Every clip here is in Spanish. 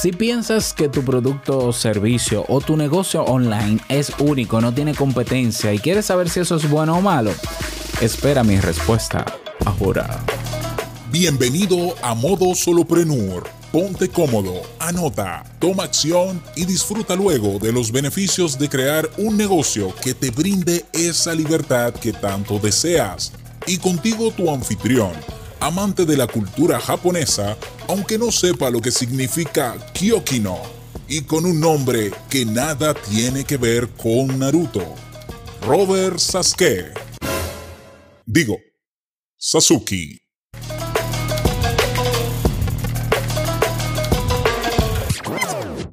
Si piensas que tu producto o servicio o tu negocio online es único, no tiene competencia y quieres saber si eso es bueno o malo, espera mi respuesta ahora. Bienvenido a Modo Soloprenur. Ponte cómodo, anota, toma acción y disfruta luego de los beneficios de crear un negocio que te brinde esa libertad que tanto deseas. Y contigo tu anfitrión amante de la cultura japonesa, aunque no sepa lo que significa Kyokino, y con un nombre que nada tiene que ver con Naruto. Robert Sasuke. Digo, Sasuke.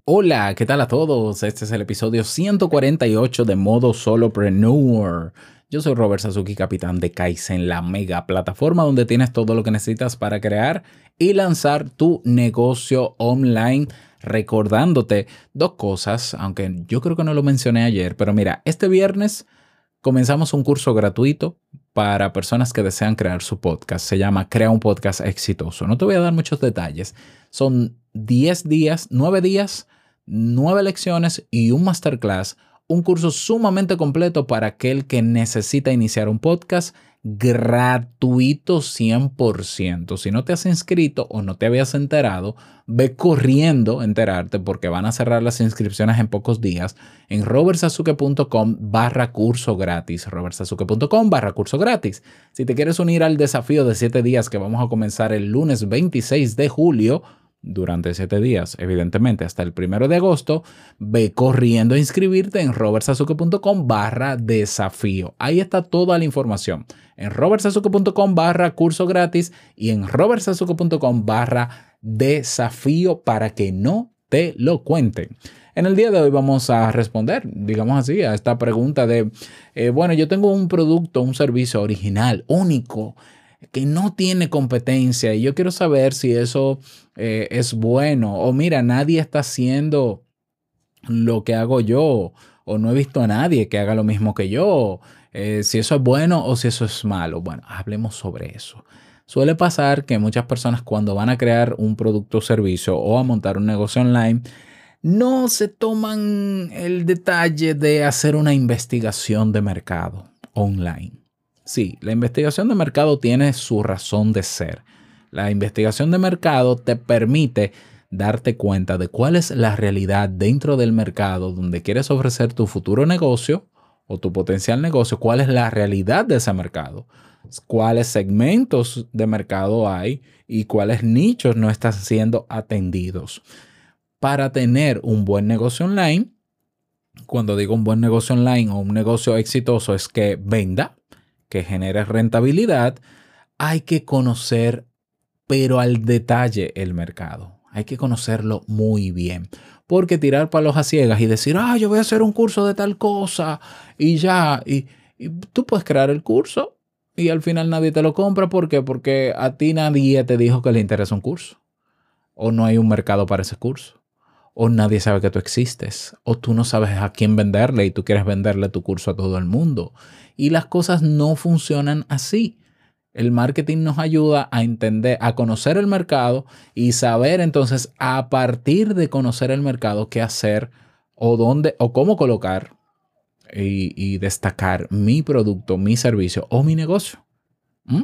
Hola, ¿qué tal a todos? Este es el episodio 148 de Modo Solopreneur. Yo soy Robert Sasuki, capitán de Kaizen, la mega plataforma donde tienes todo lo que necesitas para crear y lanzar tu negocio online. Recordándote dos cosas, aunque yo creo que no lo mencioné ayer, pero mira, este viernes comenzamos un curso gratuito para personas que desean crear su podcast. Se llama Crea un podcast exitoso. No te voy a dar muchos detalles. Son 10 días, 9 días, 9 lecciones y un masterclass un curso sumamente completo para aquel que necesita iniciar un podcast gratuito 100%. Si no te has inscrito o no te habías enterado, ve corriendo a enterarte porque van a cerrar las inscripciones en pocos días en robertsazuke.com barra curso gratis. robertsazuke.com barra curso gratis. Si te quieres unir al desafío de 7 días que vamos a comenzar el lunes 26 de julio, durante siete días, evidentemente hasta el primero de agosto, ve corriendo a inscribirte en robertsazuke.com barra desafío. Ahí está toda la información. En robertsazuke.com barra curso gratis y en robertsazuke.com barra desafío para que no te lo cuenten. En el día de hoy vamos a responder, digamos así, a esta pregunta de, eh, bueno, yo tengo un producto, un servicio original, único, que no tiene competencia y yo quiero saber si eso eh, es bueno o mira, nadie está haciendo lo que hago yo o no he visto a nadie que haga lo mismo que yo, eh, si eso es bueno o si eso es malo. Bueno, hablemos sobre eso. Suele pasar que muchas personas cuando van a crear un producto o servicio o a montar un negocio online, no se toman el detalle de hacer una investigación de mercado online. Sí, la investigación de mercado tiene su razón de ser. La investigación de mercado te permite darte cuenta de cuál es la realidad dentro del mercado donde quieres ofrecer tu futuro negocio o tu potencial negocio, cuál es la realidad de ese mercado, cuáles segmentos de mercado hay y cuáles nichos no están siendo atendidos. Para tener un buen negocio online, cuando digo un buen negocio online o un negocio exitoso es que venda, que genere rentabilidad, hay que conocer, pero al detalle, el mercado. Hay que conocerlo muy bien. Porque tirar palos a ciegas y decir, ah, yo voy a hacer un curso de tal cosa y ya, y, y tú puedes crear el curso y al final nadie te lo compra. ¿Por qué? Porque a ti nadie te dijo que le interesa un curso. O no hay un mercado para ese curso. O nadie sabe que tú existes. O tú no sabes a quién venderle y tú quieres venderle tu curso a todo el mundo. Y las cosas no funcionan así. El marketing nos ayuda a entender, a conocer el mercado y saber entonces a partir de conocer el mercado qué hacer o dónde o cómo colocar y, destacar mi producto, mi servicio o mi negocio. ¿Mm?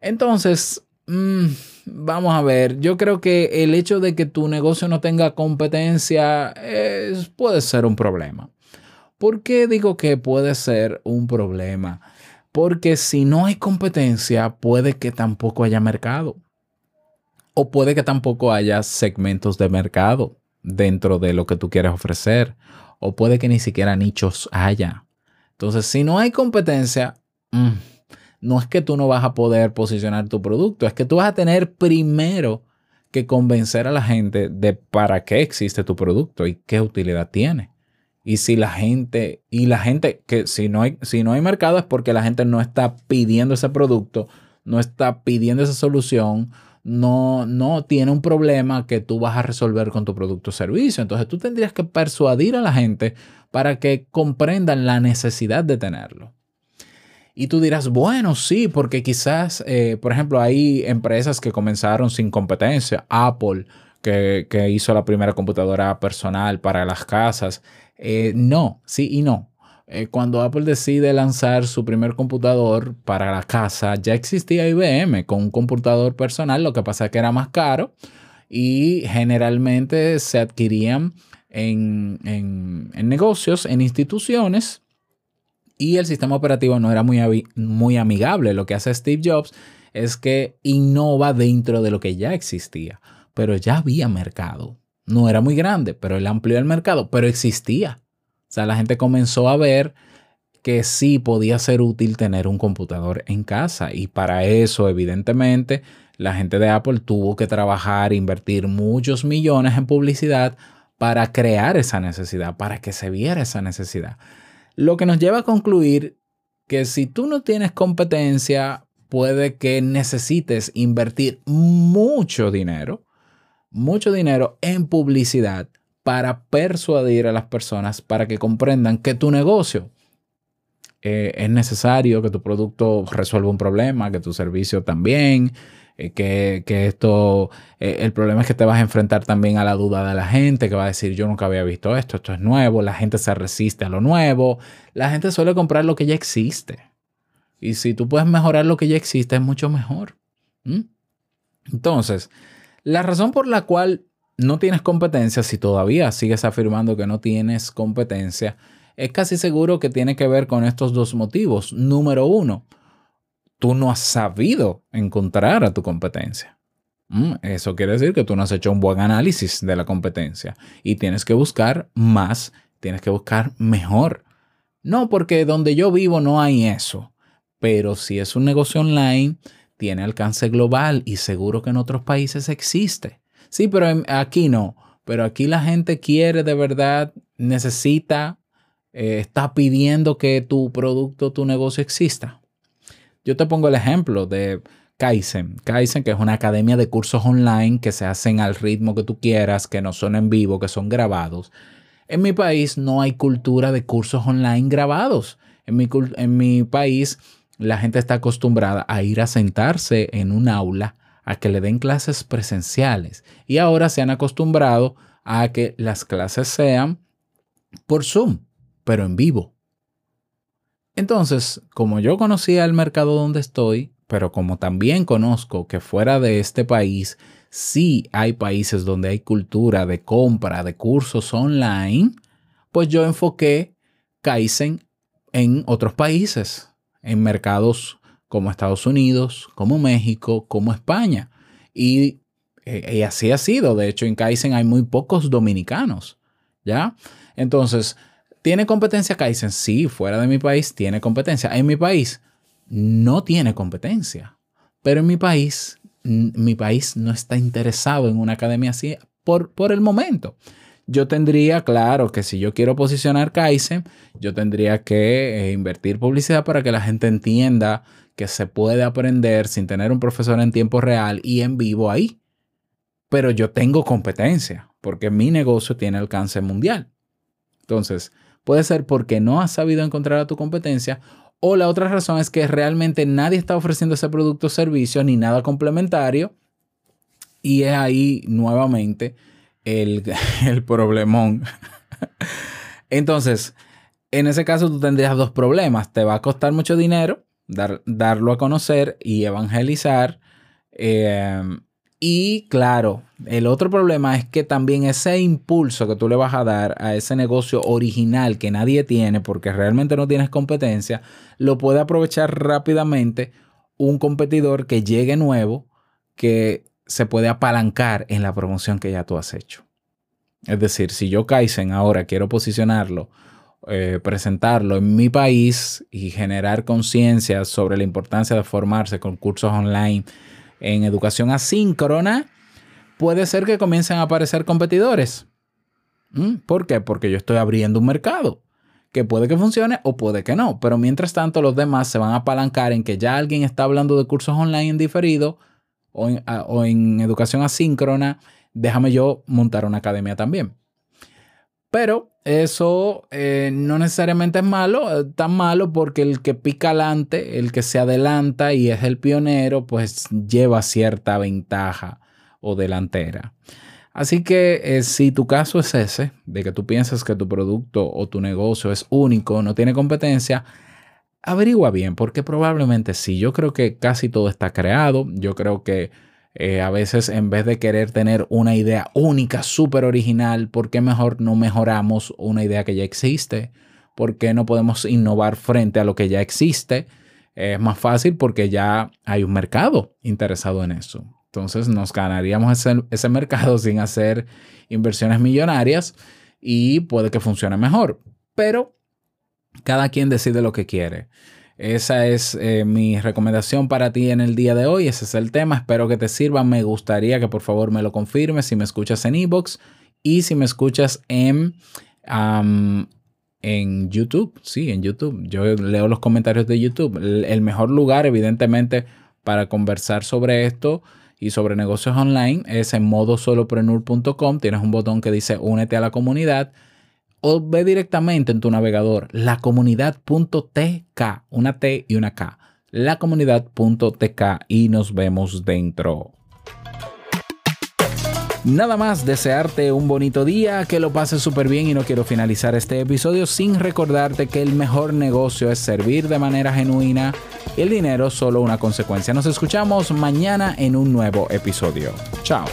Entonces, mm, vamos a ver, yo creo que el hecho de que tu negocio no tenga competencia puede ser un problema. ¿Por qué digo que puede ser un problema? Porque si no hay competencia, puede que tampoco haya mercado. O puede que tampoco haya segmentos de mercado dentro de lo que tú quieres ofrecer. O puede que ni siquiera nichos haya. Entonces, si no hay competencia, mm, no es que tú no vas a poder posicionar tu producto, es que tú vas a tener primero que convencer a la gente de para qué existe tu producto y qué utilidad tiene. Y si la gente, y la gente, que si no hay, si no hay mercado es porque la gente no está pidiendo ese producto, no está pidiendo esa solución, no, no tiene un problema que tú vas a resolver con tu producto o servicio. Entonces tú tendrías que persuadir a la gente para que comprendan la necesidad de tenerlo. Y tú dirás, bueno, sí, porque quizás, eh, por ejemplo, hay empresas que comenzaron sin competencia. Apple que, hizo la primera computadora personal para las casas. Eh, no, sí y no. Eh, cuando Apple decide lanzar su primer computador para la casa, ya existía IBM con un computador personal, lo que pasa es que era más caro y generalmente se adquirían en, en negocios, en instituciones y el sistema operativo no era muy, muy amigable. Lo que hace Steve Jobs es que innova dentro de lo que ya existía, pero ya había mercado. No era muy grande, pero él amplió el mercado, pero existía. O sea, la gente comenzó a ver que sí podía ser útil tener un computador en casa y para eso, evidentemente, la gente de Apple tuvo que trabajar, invertir muchos millones en publicidad para crear esa necesidad, para que se viera esa necesidad. Lo que nos lleva a concluir que si tú no tienes competencia, puede que necesites invertir mucho dinero, mucho dinero en publicidad para persuadir a las personas para que comprendan que tu negocio eh, es necesario, que tu producto resuelva un problema, que tu servicio también, eh, que, esto, eh, el problema es que te vas a enfrentar también a la duda de la gente que va a decir yo nunca había visto esto, esto es nuevo, la gente se resiste a lo nuevo, la gente suele comprar lo que ya existe. Y si tú puedes mejorar lo que ya existe es mucho mejor. Entonces, la razón por la cual no tienes competencia, si todavía sigues afirmando que no tienes competencia, es casi seguro que tiene que ver con estos dos motivos. Número uno, tú no has sabido encontrar a tu competencia. Mm, eso quiere decir que tú no has hecho un buen análisis de la competencia y tienes que buscar más, tienes que buscar mejor. No porque donde yo vivo no hay eso, pero si es un negocio online, tiene alcance global y seguro que en otros países existe. Sí, pero aquí no. Pero aquí la gente quiere de verdad, necesita, eh, está pidiendo que tu producto, tu negocio exista. Yo te pongo el ejemplo de Kaizen. Kaizen, que es una academia de cursos online que se hacen al ritmo que tú quieras, que no son en vivo, que son grabados. En mi país no hay cultura de cursos online grabados. En mi, en mi país la gente está acostumbrada a ir a sentarse en un aula a que le den clases presenciales y ahora se han acostumbrado a que las clases sean por Zoom, pero en vivo. Entonces, como yo conocía el mercado donde estoy, pero como también conozco que fuera de este país sí hay países donde hay cultura de compra de cursos online, pues yo enfoqué Kaizen en otros países, en mercados como Estados Unidos, como México, como España. Y, eh, así ha sido. De hecho, en Kaizen hay muy pocos dominicanos. ¿Ya? Entonces, ¿Tiene competencia Kaizen? Sí, fuera de mi país tiene competencia. En mi país no tiene competencia. Pero en mi país, mi país no está interesado en una academia así por, por el momento. Yo tendría, claro, que si yo quiero posicionar Kaizen, yo tendría que eh, invertir publicidad para que la gente entienda que se puede aprender sin tener un profesor en tiempo real y en vivo ahí. Pero yo tengo competencia porque mi negocio tiene alcance mundial. Entonces, Puede ser porque no has sabido encontrar a tu competencia o la otra razón es que realmente nadie está ofreciendo ese producto o servicio ni nada complementario. Y es ahí nuevamente el, el problemón. Entonces, en ese caso tú tendrías dos problemas. Te va a costar mucho dinero dar, darlo a conocer y evangelizar. Eh, y claro, el otro problema es que también ese impulso que tú le vas a dar a ese negocio original que nadie tiene porque realmente no tienes competencia, lo puede aprovechar rápidamente un competidor que llegue nuevo que se puede apalancar en la promoción que ya tú has hecho. Es decir, si yo Kaizen ahora quiero posicionarlo, eh, presentarlo en mi país y generar conciencia sobre la importancia de formarse con cursos online, en educación asíncrona, puede ser que comiencen a aparecer competidores. ¿Mm? ¿Por qué? Porque yo estoy abriendo un mercado que puede que funcione o puede que no, pero mientras tanto los demás se van a apalancar en que ya alguien está hablando de cursos online en diferido o en, educación asíncrona, déjame yo montar una academia también. Pero eso eh, no necesariamente es malo, eh, tan malo porque el que pica adelante, el que se adelanta y es el pionero, pues lleva cierta ventaja o delantera. Así que eh, si tu caso es ese, de que tú piensas que tu producto o tu negocio es único, no tiene competencia, averigua bien, porque probablemente sí. Yo creo que casi todo está creado. Yo creo que eh, a veces en vez de querer tener una idea única, súper original, ¿por qué mejor no mejoramos una idea que ya existe? ¿Por qué no podemos innovar frente a lo que ya existe? Es más fácil porque ya hay un mercado interesado en eso. Entonces nos ganaríamos ese, ese mercado sin hacer inversiones millonarias y puede que funcione mejor. Pero cada quien decide lo que quiere. Esa es eh, mi recomendación para ti en el día de hoy. Ese es el tema. Espero que te sirva. Me gustaría que por favor me lo confirmes si me escuchas en ebox y si me escuchas en, en YouTube. Sí, en YouTube. Yo leo los comentarios de YouTube. El, mejor lugar, evidentemente, para conversar sobre esto y sobre negocios online es en modosoloprenur.com. Tienes un botón que dice únete a la comunidad o ve directamente en tu navegador lacomunidad.tk, una T y una K, lacomunidad.tk y nos vemos dentro. Nada más desearte un bonito día, que lo pases súper bien y no quiero finalizar este episodio sin recordarte que el mejor negocio es servir de manera genuina el dinero solo una consecuencia. Nos escuchamos mañana en un nuevo episodio. Chao.